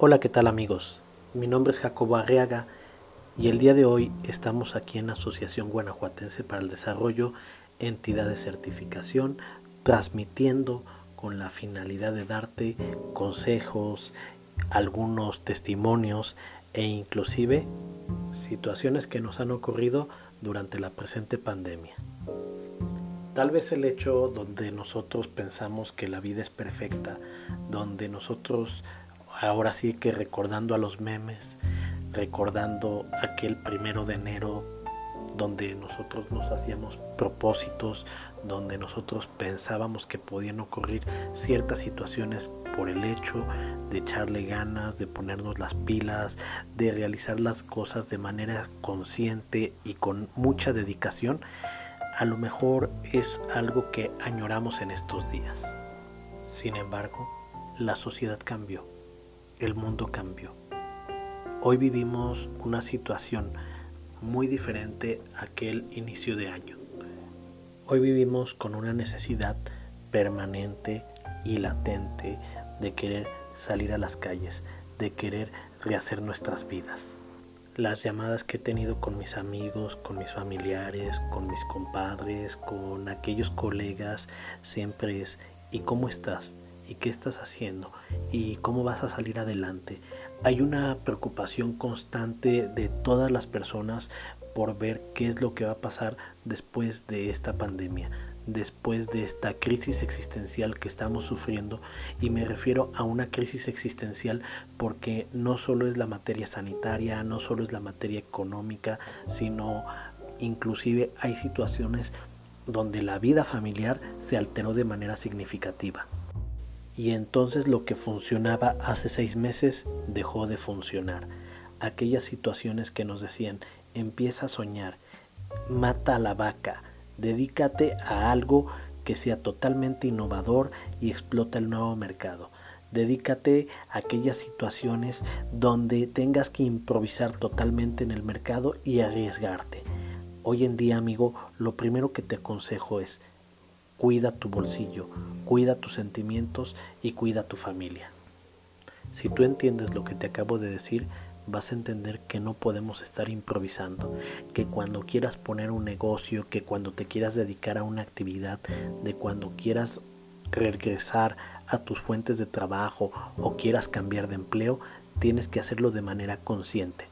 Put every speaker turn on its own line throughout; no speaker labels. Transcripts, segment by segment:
Hola, ¿qué tal amigos? Mi nombre es Jacobo Arriaga y el día de hoy estamos aquí en la Asociación Guanajuatense para el Desarrollo, entidad de certificación, transmitiendo con la finalidad de darte consejos, algunos testimonios e inclusive situaciones que nos han ocurrido durante la presente pandemia. Tal vez el hecho donde nosotros pensamos que la vida es perfecta, donde nosotros ahora sí que recordando a los memes, recordando aquel primero de enero donde nosotros nos hacíamos propósitos, donde nosotros pensábamos que podían ocurrir ciertas situaciones por el hecho de echarle ganas, de ponernos las pilas, de realizar las cosas de manera consciente y con mucha dedicación, a lo mejor es algo que añoramos en estos días. Sin embargo, la sociedad cambió el mundo cambió. Hoy vivimos una situación muy diferente a aquel inicio de año. Hoy vivimos con una necesidad permanente y latente de querer salir a las calles, de querer rehacer nuestras vidas. Las llamadas que he tenido con mis amigos, con mis familiares, con mis compadres, con aquellos colegas, siempre es ¿y cómo estás? Y qué estás haciendo y cómo vas a salir adelante. Hay una preocupación constante de todas las personas por ver qué es lo que va a pasar después de esta pandemia, después de esta crisis existencial que estamos sufriendo y me refiero a una crisis existencial porque no solo es la materia sanitaria, no solo es la materia económica, sino inclusive hay situaciones donde la vida familiar se alteró de manera significativa y entonces lo que funcionaba hace seis meses dejó de funcionar. Aquellas situaciones que nos decían, empieza a soñar, mata a la vaca, dedícate a algo que sea totalmente innovador y explota el nuevo mercado. Dedícate a aquellas situaciones donde tengas que improvisar totalmente en el mercado y arriesgarte. Hoy en día, amigo, lo primero que te aconsejo es cuida tu bolsillo, cuida tus sentimientos y cuida tu familia. Si tú entiendes lo que te acabo de decir, vas a entender que no podemos estar improvisando, que cuando quieras poner un negocio, que cuando te quieras dedicar a una actividad, de cuando quieras regresar a tus fuentes de trabajo o quieras cambiar de empleo, tienes que hacerlo de manera consciente.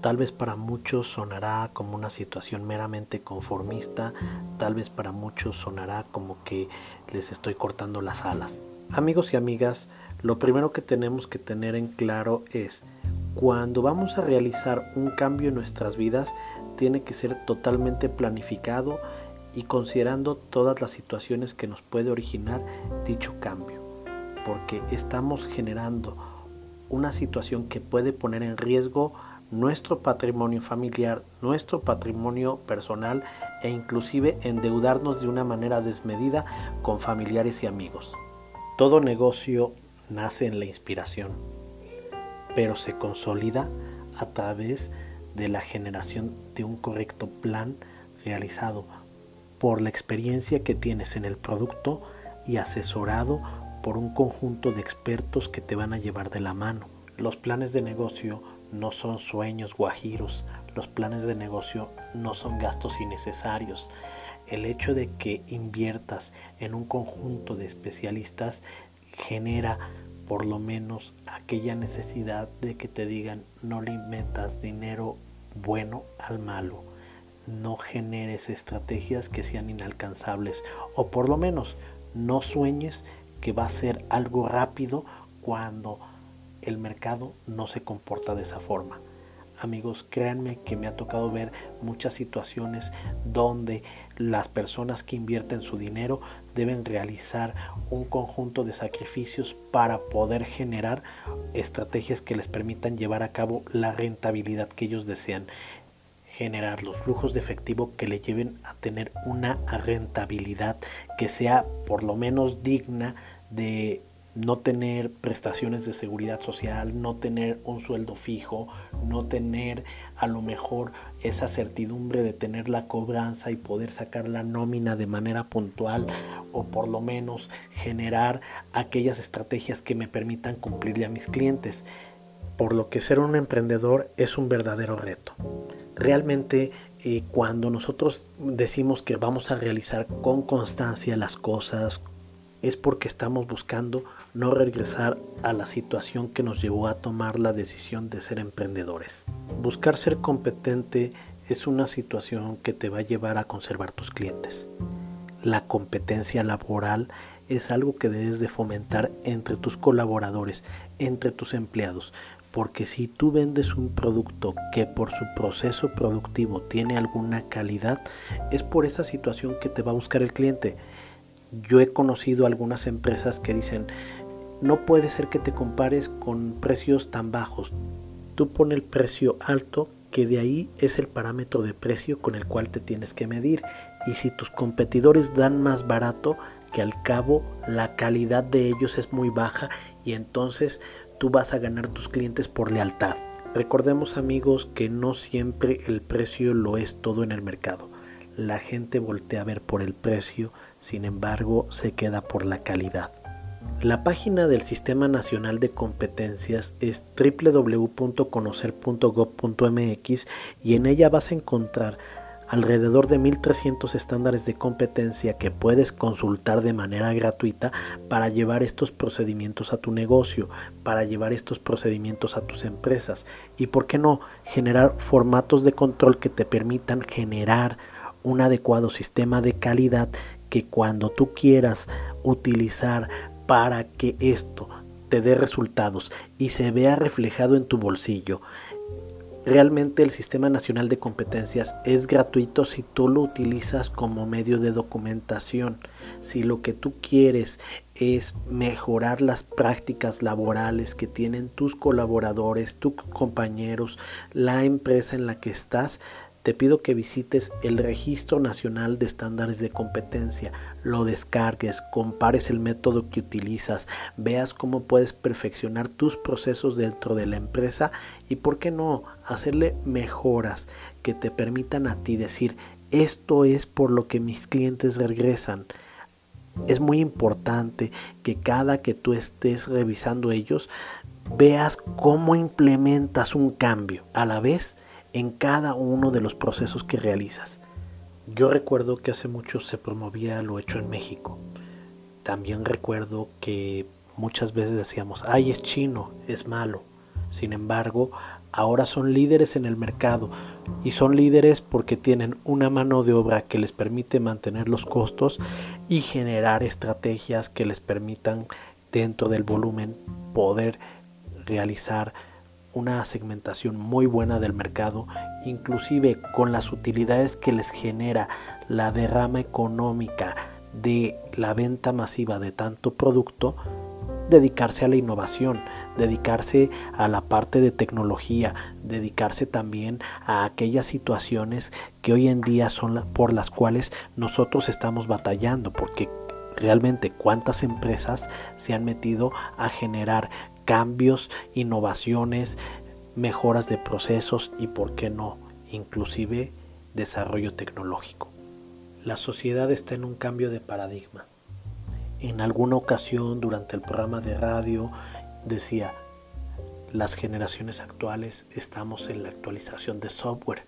Tal vez para muchos sonará como una situación meramente conformista, tal vez para muchos sonará como que les estoy cortando las alas. Amigos y amigas, lo primero que tenemos que tener en claro es, cuando vamos a realizar un cambio en nuestras vidas, tiene que ser totalmente planificado y considerando todas las situaciones que nos puede originar dicho cambio, porque estamos generando una situación que puede poner en riesgo nuestro patrimonio familiar, nuestro patrimonio personal e inclusive endeudarnos de una manera desmedida con familiares y amigos. Todo negocio nace en la inspiración, pero se consolida a través de la generación de un correcto plan realizado por la experiencia que tienes en el producto y asesorado por un conjunto de expertos que te van a llevar de la mano. Los planes de negocio no son sueños guajiros, los planes de negocio no son gastos innecesarios. El hecho de que inviertas en un conjunto de especialistas genera por lo menos aquella necesidad de que te digan no le metas dinero bueno al malo, no generes estrategias que sean inalcanzables o por lo menos no sueñes que va a ser algo rápido cuando el mercado no se comporta de esa forma. Amigos, créanme que me ha tocado ver muchas situaciones donde las personas que invierten su dinero deben realizar un conjunto de sacrificios para poder generar estrategias que les permitan llevar a cabo la rentabilidad que ellos desean generar los flujos de efectivo que le lleven a tener una rentabilidad que sea por lo menos digna de no tener prestaciones de seguridad social, no tener un sueldo fijo, no tener a lo mejor esa certidumbre de tener la cobranza y poder sacar la nómina de manera puntual o por lo menos generar aquellas estrategias que me permitan cumplirle a mis clientes. Por lo que ser un emprendedor es un verdadero reto. Realmente eh, cuando nosotros decimos que vamos a realizar con constancia las cosas, es porque estamos buscando no regresar a la situación que nos llevó a tomar la decisión de ser emprendedores. Buscar ser competente es una situación que te va a llevar a conservar tus clientes. La competencia laboral es algo que debes de fomentar entre tus colaboradores, entre tus empleados, porque si tú vendes un producto que por su proceso productivo tiene alguna calidad, es por esa situación que te va a buscar el cliente. Yo he conocido algunas empresas que dicen, no puede ser que te compares con precios tan bajos. Tú pon el precio alto, que de ahí es el parámetro de precio con el cual te tienes que medir. Y si tus competidores dan más barato, que al cabo la calidad de ellos es muy baja y entonces tú vas a ganar tus clientes por lealtad. Recordemos amigos que no siempre el precio lo es todo en el mercado. La gente voltea a ver por el precio, sin embargo se queda por la calidad. La página del Sistema Nacional de Competencias es www.conocer.gov.mx y en ella vas a encontrar alrededor de 1300 estándares de competencia que puedes consultar de manera gratuita para llevar estos procedimientos a tu negocio, para llevar estos procedimientos a tus empresas y, por qué no, generar formatos de control que te permitan generar un adecuado sistema de calidad que cuando tú quieras utilizar para que esto te dé resultados y se vea reflejado en tu bolsillo, Realmente el Sistema Nacional de Competencias es gratuito si tú lo utilizas como medio de documentación. Si lo que tú quieres es mejorar las prácticas laborales que tienen tus colaboradores, tus compañeros, la empresa en la que estás, te pido que visites el Registro Nacional de Estándares de Competencia, lo descargues, compares el método que utilizas, veas cómo puedes perfeccionar tus procesos dentro de la empresa y, por qué no, hacerle mejoras que te permitan a ti decir, esto es por lo que mis clientes regresan. Es muy importante que cada que tú estés revisando ellos, veas cómo implementas un cambio. A la vez, en cada uno de los procesos que realizas. Yo recuerdo que hace mucho se promovía lo hecho en México. También recuerdo que muchas veces decíamos, ay, es chino, es malo. Sin embargo, ahora son líderes en el mercado y son líderes porque tienen una mano de obra que les permite mantener los costos y generar estrategias que les permitan dentro del volumen poder realizar una segmentación muy buena del mercado, inclusive con las utilidades que les genera la derrama económica de la venta masiva de tanto producto, dedicarse a la innovación, dedicarse a la parte de tecnología, dedicarse también a aquellas situaciones que hoy en día son por las cuales nosotros estamos batallando, porque realmente cuántas empresas se han metido a generar cambios, innovaciones, mejoras de procesos y, por qué no, inclusive desarrollo tecnológico. La sociedad está en un cambio de paradigma. En alguna ocasión durante el programa de radio decía, las generaciones actuales estamos en la actualización de software.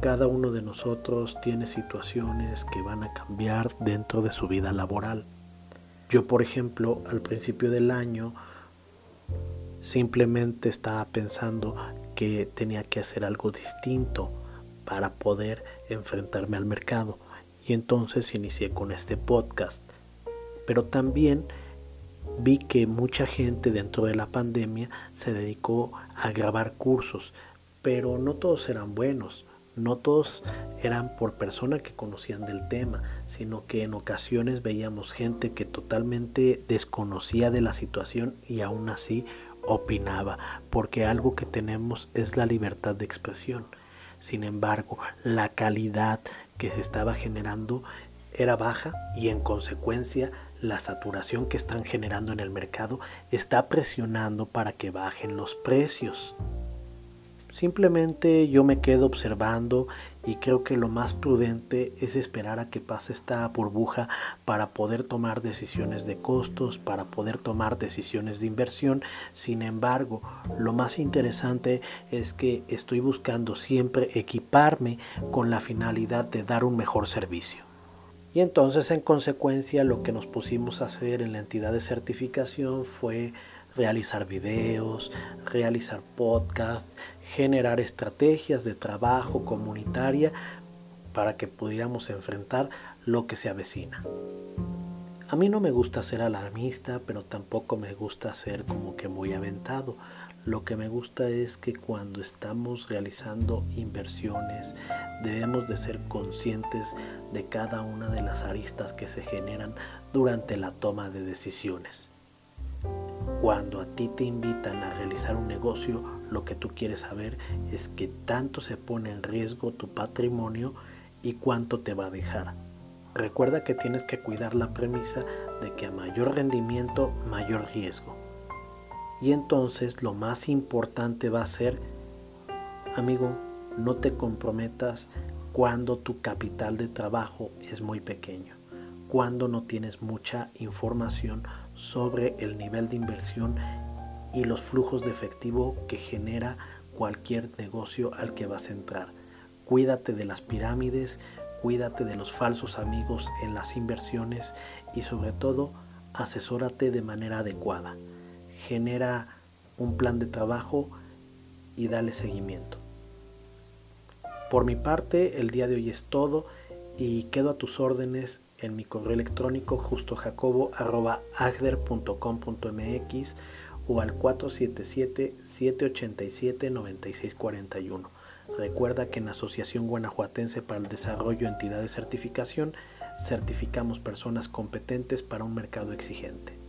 Cada uno de nosotros tiene situaciones que van a cambiar dentro de su vida laboral. Yo, por ejemplo, al principio del año Simplemente estaba pensando que tenía que hacer algo distinto para poder enfrentarme al mercado. Y entonces inicié con este podcast. Pero también vi que mucha gente dentro de la pandemia se dedicó a grabar cursos, pero no todos eran buenos, no todos eran por persona que conocían del tema, sino que en ocasiones veíamos gente que totalmente desconocía de la situación y aún así opinaba, porque algo que tenemos es la libertad de expresión. Sin embargo, la calidad que se estaba generando era baja y en consecuencia la saturación que están generando en el mercado está presionando para que bajen los precios. Simplemente yo me quedo observando y creo que lo más prudente es esperar a que pase esta burbuja para poder tomar decisiones de costos, para poder tomar decisiones de inversión. Sin embargo, lo más interesante es que estoy buscando siempre equiparme con la finalidad de dar un mejor servicio. Y entonces en consecuencia lo que nos pusimos a hacer en la entidad de certificación fue realizar videos, realizar podcasts, generar estrategias de trabajo comunitaria para que pudiéramos enfrentar lo que se avecina. A mí no me gusta ser alarmista, pero tampoco me gusta ser como que muy aventado. Lo que me gusta es que cuando estamos realizando inversiones debemos de ser conscientes de cada una de las aristas que se generan durante la toma de decisiones. Cuando a ti te invitan a realizar un negocio, lo que tú quieres saber es que tanto se pone en riesgo tu patrimonio y cuánto te va a dejar. Recuerda que tienes que cuidar la premisa de que a mayor rendimiento, mayor riesgo. Y entonces lo más importante va a ser, amigo, no te comprometas cuando tu capital de trabajo es muy pequeño, cuando no tienes mucha información sobre el nivel de inversión y los flujos de efectivo que genera cualquier negocio al que vas a entrar. Cuídate de las pirámides, cuídate de los falsos amigos en las inversiones y sobre todo asesórate de manera adecuada genera un plan de trabajo y dale seguimiento. Por mi parte, el día de hoy es todo y quedo a tus órdenes en mi correo electrónico justojacobo.agder.com.mx o al 477-787-9641. Recuerda que en Asociación Guanajuatense para el Desarrollo Entidad de Certificación certificamos personas competentes para un mercado exigente.